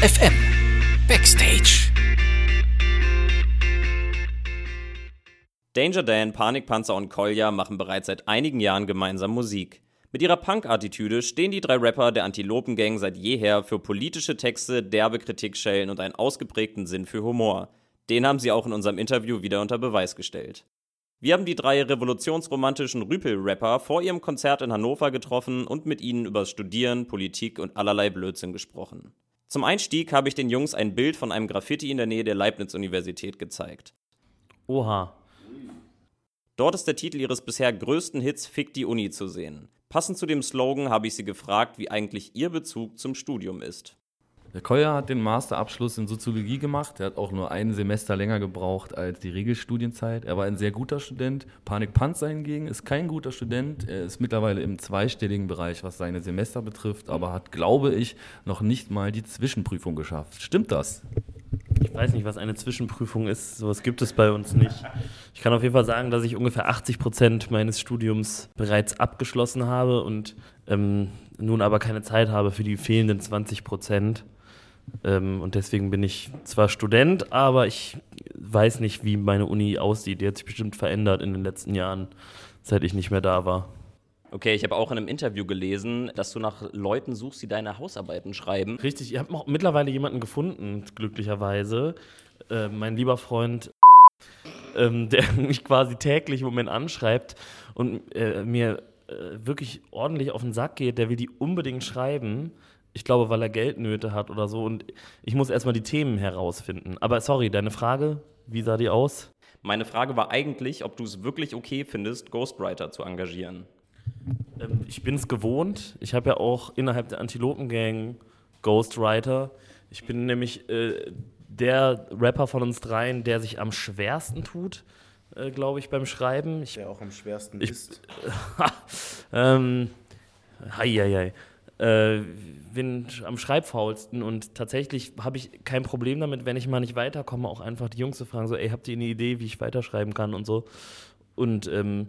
FM Backstage. Danger Dan, Panikpanzer und Kolja machen bereits seit einigen Jahren gemeinsam Musik. Mit ihrer Punk-Attitüde stehen die drei Rapper der Antilopen-Gang seit jeher für politische Texte, derbe Kritikschellen und einen ausgeprägten Sinn für Humor. Den haben sie auch in unserem Interview wieder unter Beweis gestellt. Wir haben die drei revolutionsromantischen Rüpel-Rapper vor ihrem Konzert in Hannover getroffen und mit ihnen über Studieren, Politik und allerlei Blödsinn gesprochen. Zum Einstieg habe ich den Jungs ein Bild von einem Graffiti in der Nähe der Leibniz-Universität gezeigt. Oha. Dort ist der Titel ihres bisher größten Hits Fick die Uni zu sehen. Passend zu dem Slogan habe ich sie gefragt, wie eigentlich ihr Bezug zum Studium ist. Der Kolja hat den Masterabschluss in Soziologie gemacht. Er hat auch nur ein Semester länger gebraucht als die Regelstudienzeit. Er war ein sehr guter Student. Panik Panzer hingegen ist kein guter Student. Er ist mittlerweile im zweistelligen Bereich, was seine Semester betrifft, aber hat, glaube ich, noch nicht mal die Zwischenprüfung geschafft. Stimmt das? Ich weiß nicht, was eine Zwischenprüfung ist. Sowas gibt es bei uns nicht. Ich kann auf jeden Fall sagen, dass ich ungefähr 80 Prozent meines Studiums bereits abgeschlossen habe und ähm, nun aber keine Zeit habe für die fehlenden 20 Prozent. Ähm, und deswegen bin ich zwar Student, aber ich weiß nicht, wie meine Uni aussieht. Die hat sich bestimmt verändert in den letzten Jahren, seit ich nicht mehr da war. Okay, ich habe auch in einem Interview gelesen, dass du nach Leuten suchst, die deine Hausarbeiten schreiben. Richtig, ich habe mittlerweile jemanden gefunden, glücklicherweise. Äh, mein lieber Freund, ähm, der mich quasi täglich im Moment anschreibt und äh, mir äh, wirklich ordentlich auf den Sack geht. Der will die unbedingt schreiben. Ich glaube, weil er Geldnöte hat oder so. Und ich muss erstmal die Themen herausfinden. Aber sorry, deine Frage, wie sah die aus? Meine Frage war eigentlich, ob du es wirklich okay findest, Ghostwriter zu engagieren. Ähm, ich bin es gewohnt. Ich habe ja auch innerhalb der Antilopen-Gang Ghostwriter. Ich bin nämlich äh, der Rapper von uns dreien, der sich am schwersten tut, äh, glaube ich, beim Schreiben. Ich, Der auch am schwersten Ich- ist. ähm, hei, hei, hei. Äh, bin am schreibfaulsten und tatsächlich habe ich kein Problem damit, wenn ich mal nicht weiterkomme, auch einfach die Jungs zu fragen, so, ey, habt ihr eine Idee, wie ich weiterschreiben kann und so. Und ähm,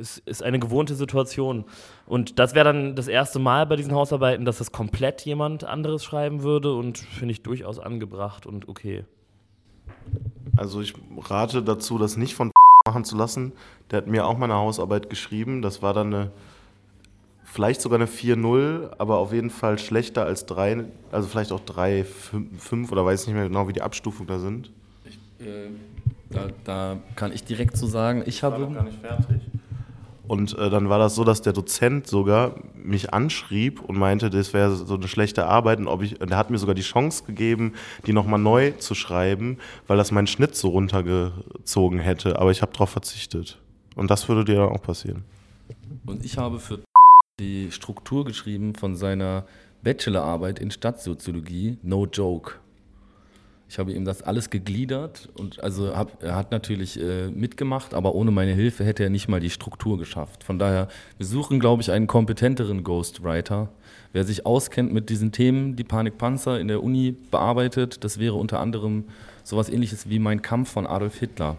es ist eine gewohnte Situation. Und das wäre dann das erste Mal bei diesen Hausarbeiten, dass das komplett jemand anderes schreiben würde und finde ich durchaus angebracht und okay. Also ich rate dazu, das nicht von machen zu lassen. Der hat mir auch meine Hausarbeit geschrieben. Das war dann eine, vielleicht sogar eine 4-0, aber auf jeden Fall schlechter als 3, also vielleicht auch 3, 5 oder weiß nicht mehr genau, wie die Abstufungen da sind. Äh, da, da kann ich direkt zu sagen, ich habe. nicht fertig. Und äh, dann war das so, dass der Dozent sogar mich anschrieb und meinte, das wäre so eine schlechte Arbeit. Und ob ich, und er hat mir sogar die Chance gegeben, die nochmal neu zu schreiben, weil das meinen Schnitt so runtergezogen hätte. Aber ich habe darauf verzichtet. Und das würde dir dann auch passieren. Und ich habe für die Struktur geschrieben von seiner Bachelorarbeit in Stadtsoziologie, No Joke. Ich habe ihm das alles gegliedert und also hab, er hat natürlich äh, mitgemacht, aber ohne meine Hilfe hätte er nicht mal die Struktur geschafft. Von daher, wir suchen, glaube ich, einen kompetenteren Ghostwriter, wer sich auskennt mit diesen Themen, die Panikpanzer in der Uni bearbeitet. Das wäre unter anderem sowas ähnliches wie Mein Kampf von Adolf Hitler.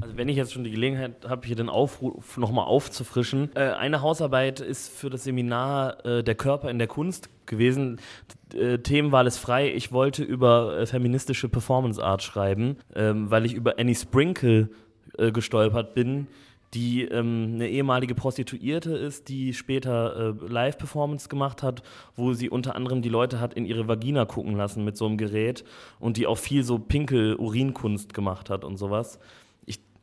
Also wenn ich jetzt schon die Gelegenheit habe, hier den Aufruf nochmal aufzufrischen. Äh, eine Hausarbeit ist für das Seminar äh, Der Körper in der Kunst gewesen. Äh, Themenwahl ist frei. Ich wollte über äh, feministische Performance Art schreiben, ähm, weil ich über Annie Sprinkle äh, gestolpert bin, die ähm, eine ehemalige Prostituierte ist, die später äh, Live-Performance gemacht hat, wo sie unter anderem die Leute hat in ihre Vagina gucken lassen mit so einem Gerät und die auch viel so Pinkel-Urinkunst gemacht hat und sowas.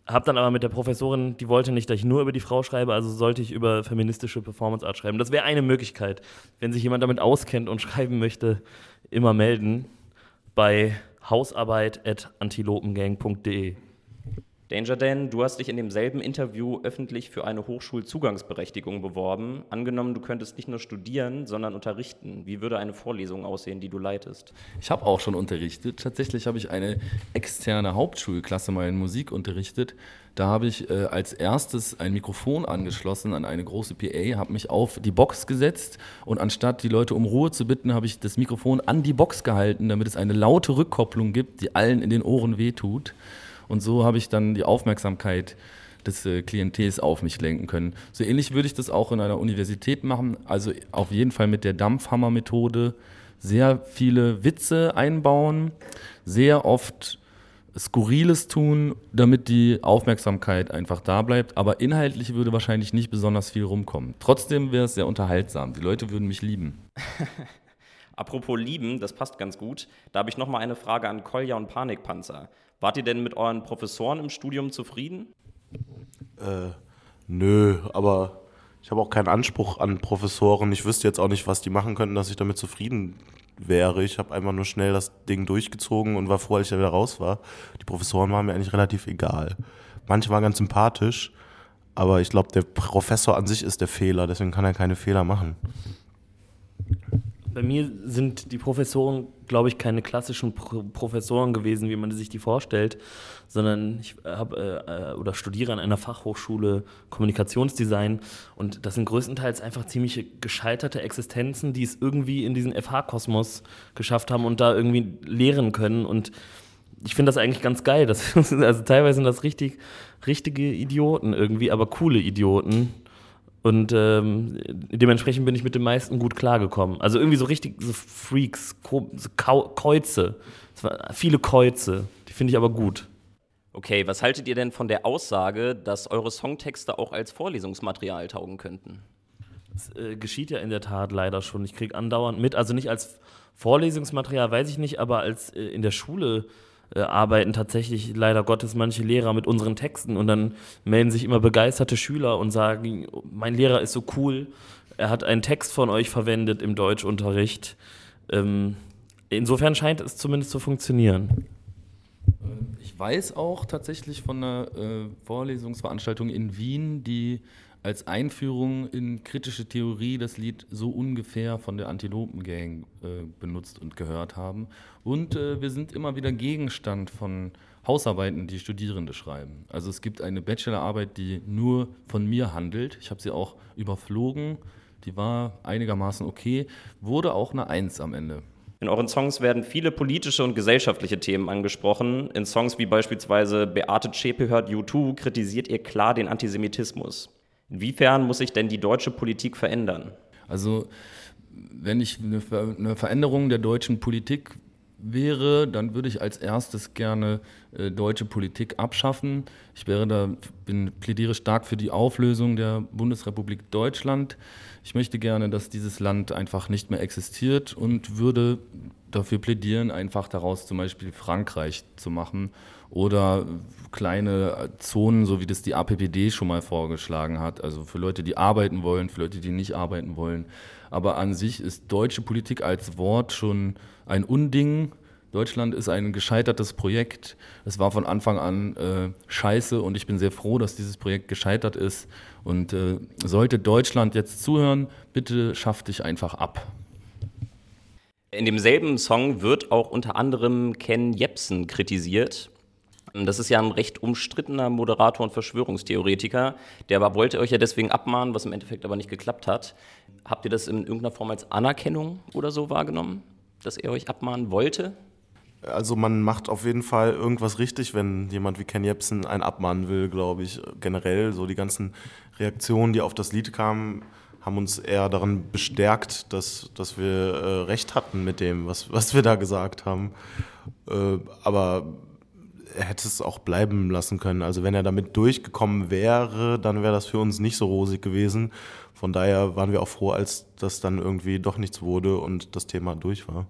Habe dann aber mit der Professorin, die wollte nicht, dass ich nur über die Frau schreibe, also sollte ich über feministische Performance Art schreiben. Das wäre eine Möglichkeit. Wenn sich jemand damit auskennt und schreiben möchte, immer melden bei hausarbeit.antilopengang.de. Danger Dan, du hast dich in demselben Interview öffentlich für eine Hochschulzugangsberechtigung beworben. Angenommen, du könntest nicht nur studieren, sondern unterrichten. Wie würde eine Vorlesung aussehen, die du leitest? Ich habe auch schon unterrichtet. Tatsächlich habe ich eine externe Hauptschulklasse mal in Musik unterrichtet. Da habe ich äh, als erstes ein Mikrofon angeschlossen an eine große PA, habe mich auf die Box gesetzt und anstatt die Leute um Ruhe zu bitten, habe ich das Mikrofon an die Box gehalten, damit es eine laute Rückkopplung gibt, die allen in den Ohren wehtut. Und so habe ich dann die Aufmerksamkeit des äh, Klientels auf mich lenken können. So ähnlich würde ich das auch in einer Universität machen, also auf jeden Fall mit der Dampfhammer-Methode sehr viele Witze einbauen, sehr oft Skurriles tun, damit die Aufmerksamkeit einfach da bleibt. Aber inhaltlich würde wahrscheinlich nicht besonders viel rumkommen. Trotzdem wäre es sehr unterhaltsam. Die Leute würden mich lieben. Apropos lieben, das passt ganz gut. Da habe ich noch mal eine Frage an Kolja und Panikpanzer. Wart ihr denn mit euren Professoren im Studium zufrieden? Äh, nö, aber ich habe auch keinen Anspruch an Professoren. Ich wüsste jetzt auch nicht, was die machen könnten, dass ich damit zufrieden wäre. Ich habe einfach nur schnell das Ding durchgezogen und war froh, als ich da wieder raus war. Die Professoren waren mir eigentlich relativ egal. Manche waren ganz sympathisch, aber ich glaube, der Professor an sich ist der Fehler, deswegen kann er keine Fehler machen. Bei mir sind die Professoren, glaube ich, keine klassischen Pro Professoren gewesen, wie man sich die vorstellt, sondern ich habe äh, oder studiere an einer Fachhochschule Kommunikationsdesign und das sind größtenteils einfach ziemlich gescheiterte Existenzen, die es irgendwie in diesen FH-Kosmos geschafft haben und da irgendwie lehren können und ich finde das eigentlich ganz geil. Das, also teilweise sind das richtig, richtige Idioten irgendwie, aber coole Idioten. Und ähm, dementsprechend bin ich mit den meisten gut klargekommen. Also irgendwie so richtig so Freaks, so Kreuze. viele Kreuze. Die finde ich aber gut. Okay, was haltet ihr denn von der Aussage, dass eure Songtexte auch als Vorlesungsmaterial taugen könnten? Das äh, geschieht ja in der Tat leider schon. Ich kriege andauernd mit, also nicht als Vorlesungsmaterial, weiß ich nicht, aber als äh, in der Schule äh, arbeiten tatsächlich leider Gottes manche Lehrer mit unseren Texten und dann melden sich immer begeisterte Schüler und sagen, mein Lehrer ist so cool, er hat einen Text von euch verwendet im Deutschunterricht. Ähm, insofern scheint es zumindest zu funktionieren. Ich weiß auch tatsächlich von einer äh, Vorlesungsveranstaltung in Wien, die als Einführung in kritische Theorie das Lied so ungefähr von der Antilopen-Gang äh, benutzt und gehört haben. Und äh, wir sind immer wieder Gegenstand von Hausarbeiten, die Studierende schreiben. Also es gibt eine Bachelorarbeit, die nur von mir handelt. Ich habe sie auch überflogen. Die war einigermaßen okay, wurde auch eine Eins am Ende. In euren Songs werden viele politische und gesellschaftliche Themen angesprochen. In Songs wie beispielsweise Beate Zschäpe hört U2 kritisiert ihr klar den Antisemitismus. Inwiefern muss sich denn die deutsche Politik verändern? Also, wenn ich eine Veränderung der deutschen Politik wäre, dann würde ich als erstes gerne äh, deutsche Politik abschaffen. Ich wäre da, bin, plädiere stark für die Auflösung der Bundesrepublik Deutschland. Ich möchte gerne, dass dieses Land einfach nicht mehr existiert und würde dafür plädieren, einfach daraus zum Beispiel Frankreich zu machen oder kleine Zonen, so wie das die APPD schon mal vorgeschlagen hat. Also für Leute, die arbeiten wollen, für Leute, die nicht arbeiten wollen. Aber an sich ist deutsche Politik als Wort schon ein Unding. Deutschland ist ein gescheitertes Projekt. Es war von Anfang an äh, scheiße und ich bin sehr froh, dass dieses Projekt gescheitert ist. Und äh, sollte Deutschland jetzt zuhören, bitte schaff dich einfach ab. In demselben Song wird auch unter anderem Ken Jebsen kritisiert. Das ist ja ein recht umstrittener Moderator und Verschwörungstheoretiker. Der aber wollte euch ja deswegen abmahnen, was im Endeffekt aber nicht geklappt hat. Habt ihr das in irgendeiner Form als Anerkennung oder so wahrgenommen, dass er euch abmahnen wollte? Also man macht auf jeden Fall irgendwas richtig, wenn jemand wie Ken Jebsen einen abmahnen will, glaube ich. Generell so die ganzen Reaktionen, die auf das Lied kamen, haben uns eher daran bestärkt, dass, dass wir äh, recht hatten mit dem, was, was wir da gesagt haben. Äh, aber er hätte es auch bleiben lassen können. Also wenn er damit durchgekommen wäre, dann wäre das für uns nicht so rosig gewesen. Von daher waren wir auch froh, als das dann irgendwie doch nichts wurde und das Thema durch war.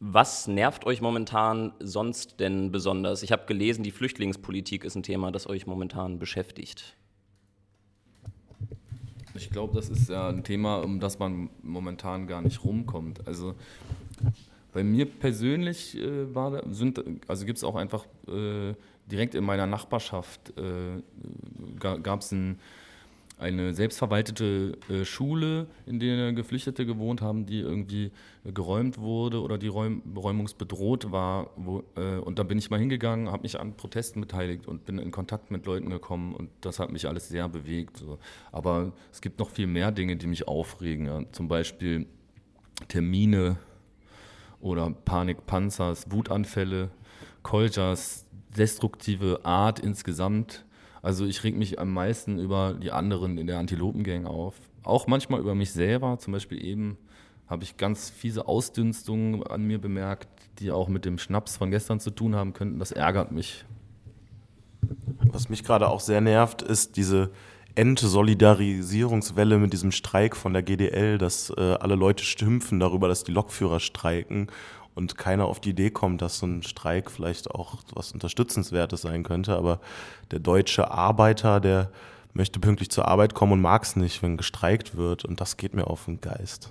Was nervt euch momentan sonst denn besonders? Ich habe gelesen, die Flüchtlingspolitik ist ein Thema, das euch momentan beschäftigt. Ich glaube, das ist ja ein Thema, um das man momentan gar nicht rumkommt. Also bei mir persönlich äh, war, sind, also gibt es auch einfach äh, direkt in meiner Nachbarschaft äh, gab es ein eine selbstverwaltete äh, Schule, in der Geflüchtete gewohnt haben, die irgendwie geräumt wurde oder die Räum räumungsbedroht war. Wo, äh, und da bin ich mal hingegangen, habe mich an Protesten beteiligt und bin in Kontakt mit Leuten gekommen und das hat mich alles sehr bewegt. So. Aber es gibt noch viel mehr Dinge, die mich aufregen. Ja. Zum Beispiel Termine oder Panikpanzers, Wutanfälle, Koljas, destruktive Art insgesamt also ich reg mich am meisten über die anderen in der Antilopengang auf. Auch manchmal über mich selber, zum Beispiel eben habe ich ganz fiese Ausdünstungen an mir bemerkt, die auch mit dem Schnaps von gestern zu tun haben könnten. Das ärgert mich. Was mich gerade auch sehr nervt, ist diese Entsolidarisierungswelle mit diesem Streik von der GDL, dass äh, alle Leute stümpfen darüber, dass die Lokführer streiken und keiner auf die Idee kommt, dass so ein Streik vielleicht auch was Unterstützenswertes sein könnte. Aber der deutsche Arbeiter, der möchte pünktlich zur Arbeit kommen und mag es nicht, wenn gestreikt wird. Und das geht mir auf den Geist.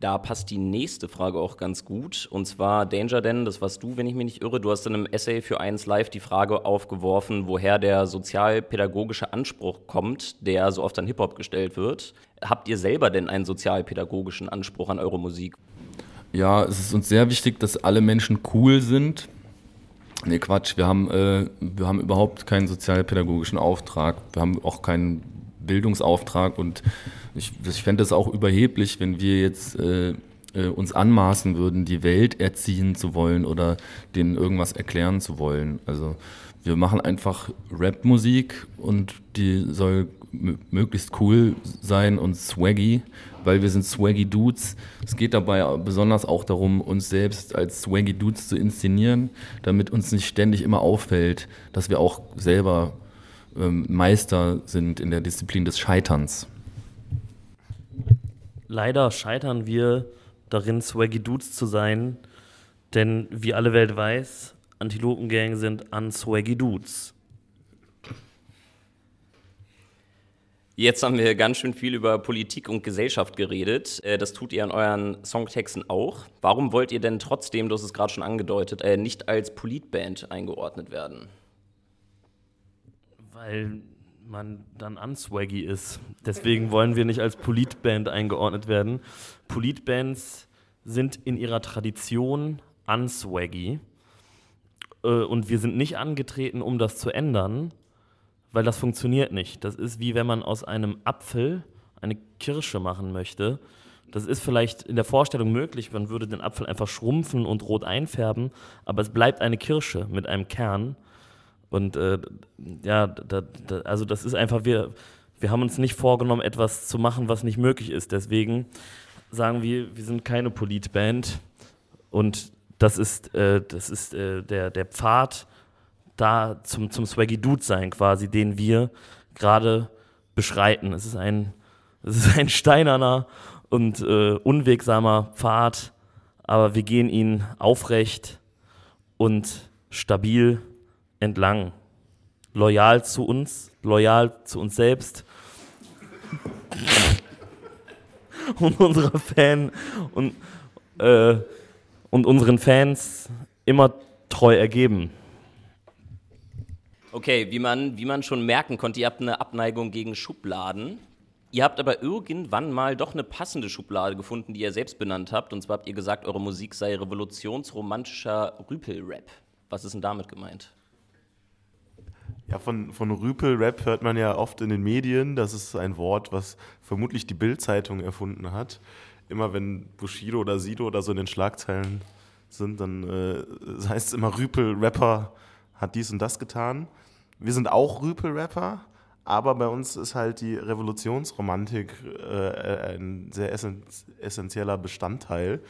Da passt die nächste Frage auch ganz gut. Und zwar Danger Dan, das warst du, wenn ich mich nicht irre. Du hast in einem Essay für 1 Live die Frage aufgeworfen, woher der sozialpädagogische Anspruch kommt, der so oft an Hip-Hop gestellt wird. Habt ihr selber denn einen sozialpädagogischen Anspruch an eure Musik? Ja, es ist uns sehr wichtig, dass alle Menschen cool sind. Nee, Quatsch, wir haben, äh, wir haben überhaupt keinen sozialpädagogischen Auftrag. Wir haben auch keinen Bildungsauftrag und ich, ich fände es auch überheblich, wenn wir jetzt äh, äh, uns anmaßen würden, die Welt erziehen zu wollen oder denen irgendwas erklären zu wollen. Also wir machen einfach Rap-Musik und die soll möglichst cool sein und swaggy, weil wir sind swaggy Dudes. Es geht dabei besonders auch darum, uns selbst als swaggy Dudes zu inszenieren, damit uns nicht ständig immer auffällt, dass wir auch selber ähm, Meister sind in der Disziplin des Scheiterns. Leider scheitern wir darin, Swaggy Dudes zu sein, denn wie alle Welt weiß, Antilopengang sind unswaggy Dudes. Jetzt haben wir ganz schön viel über Politik und Gesellschaft geredet. Äh, das tut ihr in euren Songtexten auch. Warum wollt ihr denn trotzdem, du hast es gerade schon angedeutet, äh, nicht als Politband eingeordnet werden? Weil man dann unswaggy ist. Deswegen wollen wir nicht als Politband eingeordnet werden. Politbands sind in ihrer Tradition unswaggy. Äh, und wir sind nicht angetreten, um das zu ändern, weil das funktioniert nicht. Das ist wie wenn man aus einem Apfel eine Kirsche machen möchte. Das ist vielleicht in der Vorstellung möglich, man würde den Apfel einfach schrumpfen und rot einfärben, aber es bleibt eine Kirsche mit einem Kern. Und äh, ja, da, da, also das ist einfach, wir, wir haben uns nicht vorgenommen, etwas zu machen, was nicht möglich ist. Deswegen sagen wir, wir sind keine Politband. Und das ist, äh, das ist äh, der, der Pfad da zum, zum Swaggy Dude sein, quasi, den wir gerade beschreiten. Es ist ein, es ist ein steinerner und äh, unwegsamer Pfad, aber wir gehen ihn aufrecht und stabil entlang. Loyal zu uns, loyal zu uns selbst und unserer Fan und, äh, und unseren Fans immer treu ergeben. Okay, wie man, wie man schon merken konnte, ihr habt eine Abneigung gegen Schubladen. Ihr habt aber irgendwann mal doch eine passende Schublade gefunden, die ihr selbst benannt habt. Und zwar habt ihr gesagt, eure Musik sei revolutionsromantischer Rüpel-Rap. Was ist denn damit gemeint? Ja, von, von Rüpel-Rap hört man ja oft in den Medien. Das ist ein Wort, was vermutlich die Bild-Zeitung erfunden hat. Immer wenn Bushido oder Sido oder so in den Schlagzeilen sind, dann äh, heißt es immer Rüpel-Rapper hat dies und das getan. Wir sind auch Rüpel-Rapper, aber bei uns ist halt die Revolutionsromantik äh, ein sehr essentieller Bestandteil.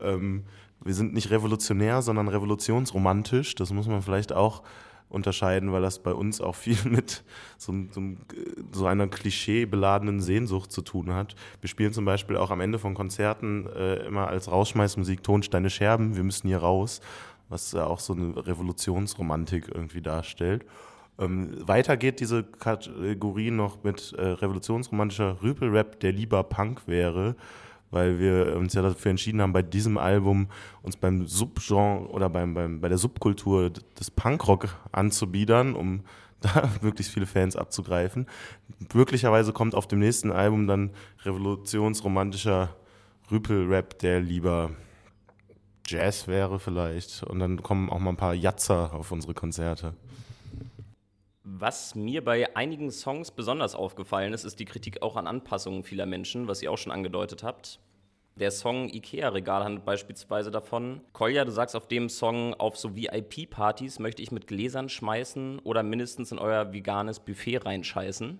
Ähm, wir sind nicht revolutionär, sondern revolutionsromantisch. Das muss man vielleicht auch unterscheiden, weil das bei uns auch viel mit so, so, so einer klischeebeladenen Sehnsucht zu tun hat. Wir spielen zum Beispiel auch am Ende von Konzerten äh, immer als Rausschmeißmusik Tonsteine Scherben, wir müssen hier raus, was ja auch so eine Revolutionsromantik irgendwie darstellt. Ähm, weiter geht diese Kategorie noch mit äh, revolutionsromantischer Rüpelrap, der lieber Punk wäre weil wir uns ja dafür entschieden haben, bei diesem Album uns beim Subgenre oder beim, beim, bei der Subkultur des Punkrock anzubiedern, um da möglichst viele Fans abzugreifen. Möglicherweise kommt auf dem nächsten Album dann revolutionsromantischer Rüpel-Rap, der lieber Jazz wäre vielleicht. Und dann kommen auch mal ein paar Jatzer auf unsere Konzerte. Was mir bei einigen Songs besonders aufgefallen ist, ist die Kritik auch an Anpassungen vieler Menschen, was ihr auch schon angedeutet habt. Der Song Ikea-Regal handelt beispielsweise davon. Kolja, du sagst auf dem Song, auf so VIP-Partys möchte ich mit Gläsern schmeißen oder mindestens in euer veganes Buffet reinscheißen.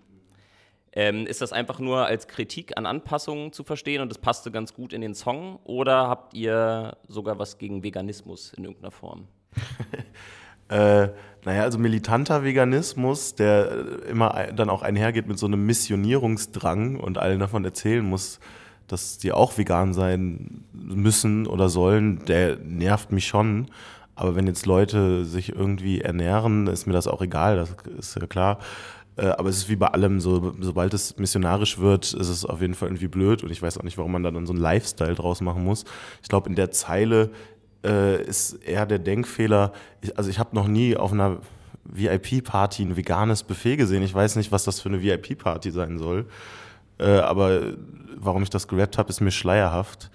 Ähm, ist das einfach nur als Kritik an Anpassungen zu verstehen und das passte ganz gut in den Song? Oder habt ihr sogar was gegen Veganismus in irgendeiner Form? Äh, naja, also militanter Veganismus, der äh, immer dann auch einhergeht mit so einem Missionierungsdrang und allen davon erzählen muss, dass die auch vegan sein müssen oder sollen, der nervt mich schon. Aber wenn jetzt Leute sich irgendwie ernähren, ist mir das auch egal, das ist ja klar. Äh, Aber es ist wie bei allem, so, sobald es missionarisch wird, ist es auf jeden Fall irgendwie blöd und ich weiß auch nicht, warum man da dann so einen Lifestyle draus machen muss. Ich glaube, in der Zeile äh, ist eher der Denkfehler, ich, also ich habe noch nie auf einer VIP-Party ein veganes Buffet gesehen. Ich weiß nicht, was das für eine VIP-Party sein soll. Äh, aber warum ich das gerappt habe, ist mir schleierhaft.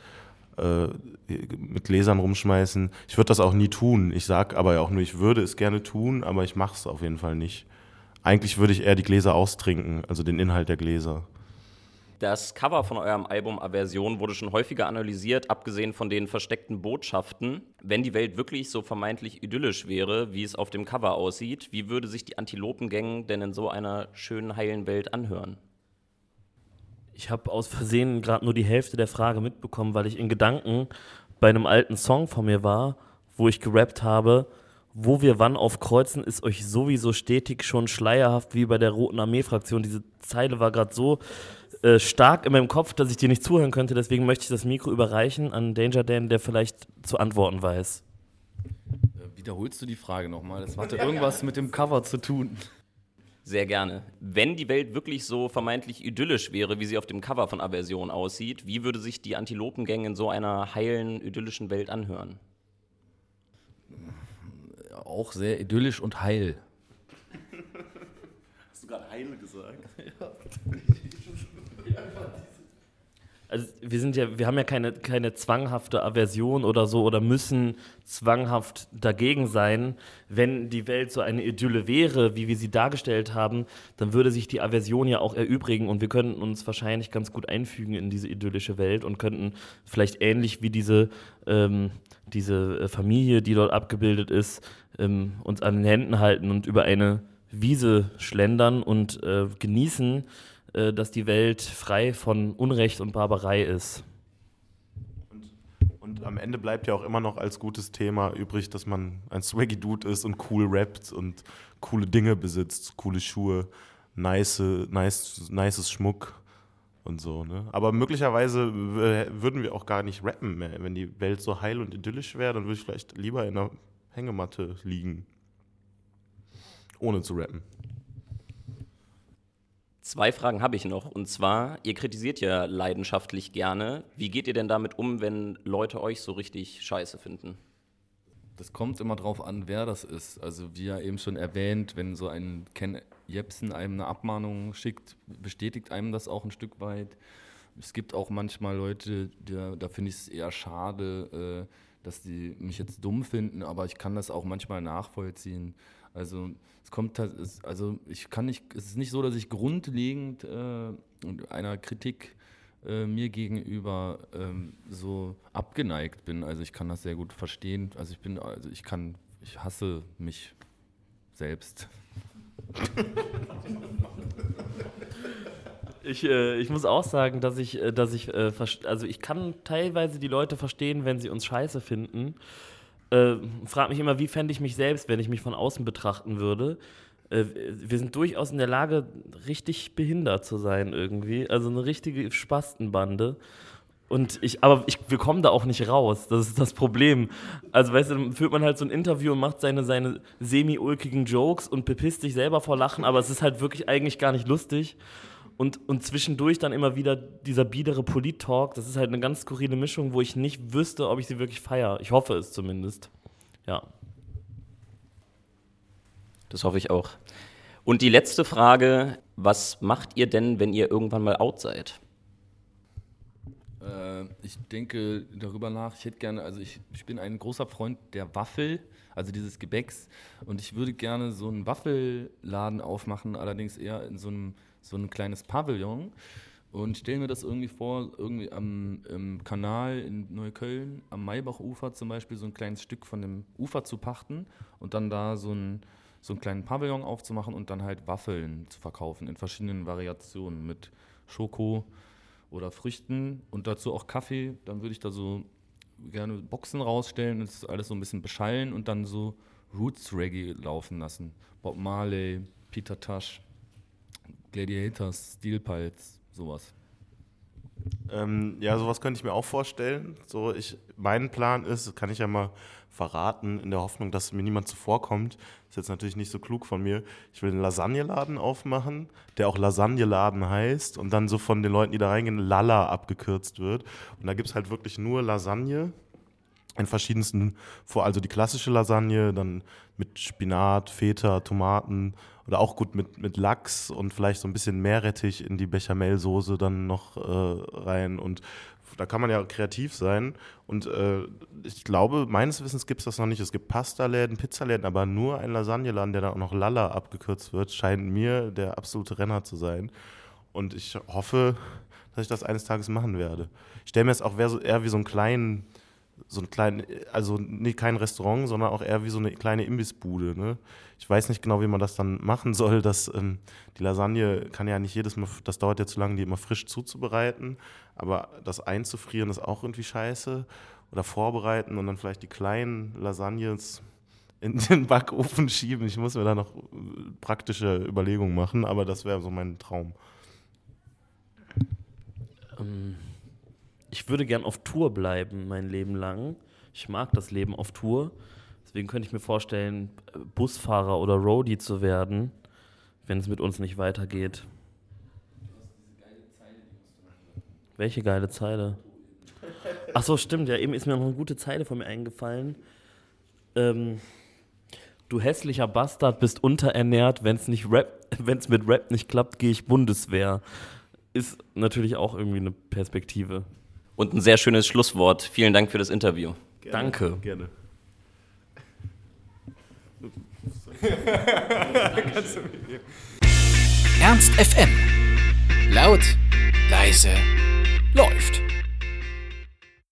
Äh, mit Gläsern rumschmeißen. Ich würde das auch nie tun. Ich sag aber ja auch nur, ich würde es gerne tun, aber ich mache es auf jeden Fall nicht. Eigentlich würde ich eher die Gläser austrinken, also den Inhalt der Gläser. Das Cover von eurem Album Aversion wurde schon häufiger analysiert, abgesehen von den versteckten Botschaften. Wenn die Welt wirklich so vermeintlich idyllisch wäre, wie es auf dem Cover aussieht, wie würde sich die Antilopengang denn in so einer schönen, heilen Welt anhören? Ich habe aus Versehen gerade nur die Hälfte der Frage mitbekommen, weil ich in Gedanken bei einem alten Song von mir war, wo ich gerappt habe, wo wir wann aufkreuzen, ist euch sowieso stetig schon schleierhaft wie bei der Roten Armee-Fraktion. Diese Zeile war gerade so äh, stark in meinem Kopf, dass ich dir nicht zuhören könnte. Deswegen möchte ich das Mikro überreichen an Danger Dan, der vielleicht zu antworten weiß. Äh, Wiederholst du die Frage nochmal? Das hatte irgendwas mit dem Cover zu tun. Sehr gerne. Wenn die Welt wirklich so vermeintlich idyllisch wäre, wie sie auf dem Cover von Aversion aussieht, wie würde sich die Antilopengang in so einer heilen, idyllischen Welt anhören? Auch sehr idyllisch und heil. Hast du gerade heile gesagt? Also wir sind ja, wir haben ja keine, keine zwanghafte Aversion oder so oder müssen zwanghaft dagegen sein. Wenn die Welt so eine Idylle wäre, wie wir sie dargestellt haben, dann würde sich die Aversion ja auch erübrigen und wir könnten uns wahrscheinlich ganz gut einfügen in diese idyllische Welt und könnten vielleicht ähnlich wie diese, ähm, diese äh, Familie, die dort abgebildet ist, ähm, uns an den Händen halten und über eine Wiese schlendern und äh, genießen, äh, dass die Welt frei von Unrecht und Barbarei ist. Und am Ende bleibt ja auch immer noch als gutes Thema übrig, dass man ein swaggy Dude ist und cool rappt und coole Dinge besitzt, coole Schuhe, nice, nice, nices Schmuck und so. Ne? Aber möglicherweise würden wir auch gar nicht rappen mehr. Wenn die Welt so heil und idyllisch wäre, dann würde ich vielleicht lieber in einer Hängematte liegen. Ohne zu rappen. Zwei Fragen habe ich noch. Und zwar, ihr kritisiert ja leidenschaftlich gerne. Wie geht ihr denn damit um, wenn Leute euch so richtig scheiße finden? Das kommt immer drauf an, wer das ist. Also wie ja eben schon erwähnt, wenn so ein Ken Jebsen einem eine Abmahnung schickt, bestätigt einem das auch ein Stück weit. Es gibt auch manchmal Leute, die, da finde ich es eher schade, äh, dass die mich jetzt dumm finden, aber ich kann das auch manchmal nachvollziehen. Also es kommt, also ich kann nicht, es ist nicht so, dass ich grundlegend äh, einer Kritik äh, mir gegenüber ähm, so abgeneigt bin. Also ich kann das sehr gut verstehen. Also ich bin, also ich kann, ich hasse mich selbst. Ich, äh, ich muss auch sagen, dass ich, äh, dass ich, äh, also ich kann teilweise die Leute verstehen, wenn sie uns scheiße finden. Äh, frag mich immer, wie fände ich mich selbst, wenn ich mich von außen betrachten würde. Äh, wir sind durchaus in der Lage, richtig behindert zu sein irgendwie. Also eine richtige Spastenbande. Und ich, aber ich, wir kommen da auch nicht raus. Das ist das Problem. Also, weißt du, dann führt man halt so ein Interview und macht seine, seine semi-ulkigen Jokes und bepisst sich selber vor Lachen, aber es ist halt wirklich eigentlich gar nicht lustig. Und, und zwischendurch dann immer wieder dieser biedere Polit-Talk. Das ist halt eine ganz skurrile Mischung, wo ich nicht wüsste, ob ich sie wirklich feiere. Ich hoffe es zumindest. Ja. Das hoffe ich auch. Und die letzte Frage, was macht ihr denn, wenn ihr irgendwann mal out seid? Äh, ich denke darüber nach. Ich hätte gerne, also ich, ich bin ein großer Freund der Waffel, also dieses Gebäcks. Und ich würde gerne so einen Waffelladen aufmachen, allerdings eher in so einem so ein kleines Pavillon. Und stelle mir das irgendwie vor, irgendwie am im Kanal in Neukölln, am Maybachufer zum Beispiel, so ein kleines Stück von dem Ufer zu pachten und dann da so ein, so einen kleinen Pavillon aufzumachen und dann halt Waffeln zu verkaufen in verschiedenen Variationen mit Schoko oder Früchten und dazu auch Kaffee. Dann würde ich da so gerne Boxen rausstellen und das alles so ein bisschen beschallen und dann so Roots Reggae laufen lassen. Bob Marley, Peter Tosh, Gladiators, Steel Pulse, sowas. Ähm, ja, sowas könnte ich mir auch vorstellen. So, ich, mein Plan ist, kann ich ja mal verraten, in der Hoffnung, dass mir niemand zuvorkommt. Ist jetzt natürlich nicht so klug von mir. Ich will einen Lasagneladen aufmachen, der auch Lasagneladen heißt und dann so von den Leuten, die da reingehen, Lala abgekürzt wird. Und da gibt es halt wirklich nur Lasagne in verschiedensten, vor also die klassische Lasagne, dann mit Spinat, Feta, Tomaten oder auch gut mit, mit Lachs und vielleicht so ein bisschen Meerrettich in die Bechamelsoße dann noch äh, rein und da kann man ja kreativ sein und äh, ich glaube, meines Wissens gibt es das noch nicht. Es gibt Pasta-Läden, Pizzaläden, aber nur ein Lasagneladen, der dann auch noch Lala abgekürzt wird, scheint mir der absolute Renner zu sein und ich hoffe, dass ich das eines Tages machen werde. Ich stelle mir jetzt auch eher wie so einen kleinen so ein kleinen, also nee, kein Restaurant, sondern auch eher wie so eine kleine Imbissbude. Ne? Ich weiß nicht genau, wie man das dann machen soll. Dass, ähm, die Lasagne kann ja nicht jedes Mal, das dauert ja zu lange, die immer frisch zuzubereiten. Aber das einzufrieren ist auch irgendwie scheiße. Oder vorbereiten und dann vielleicht die kleinen Lasagnes in den Backofen schieben. Ich muss mir da noch äh, praktische Überlegungen machen, aber das wäre so mein Traum. Ähm ich würde gern auf Tour bleiben mein Leben lang. Ich mag das Leben auf Tour. Deswegen könnte ich mir vorstellen, Busfahrer oder Roadie zu werden, wenn es mit uns nicht weitergeht. Welche geile Zeile? Ach so, stimmt. Ja, eben ist mir noch eine gute Zeile von mir eingefallen. Ähm, du hässlicher Bastard bist unterernährt. Wenn es mit Rap nicht klappt, gehe ich Bundeswehr. Ist natürlich auch irgendwie eine Perspektive. Und ein sehr schönes Schlusswort. Vielen Dank für das Interview. Gerne, Danke. Gerne. Ernst FM. Laut, leise, läuft.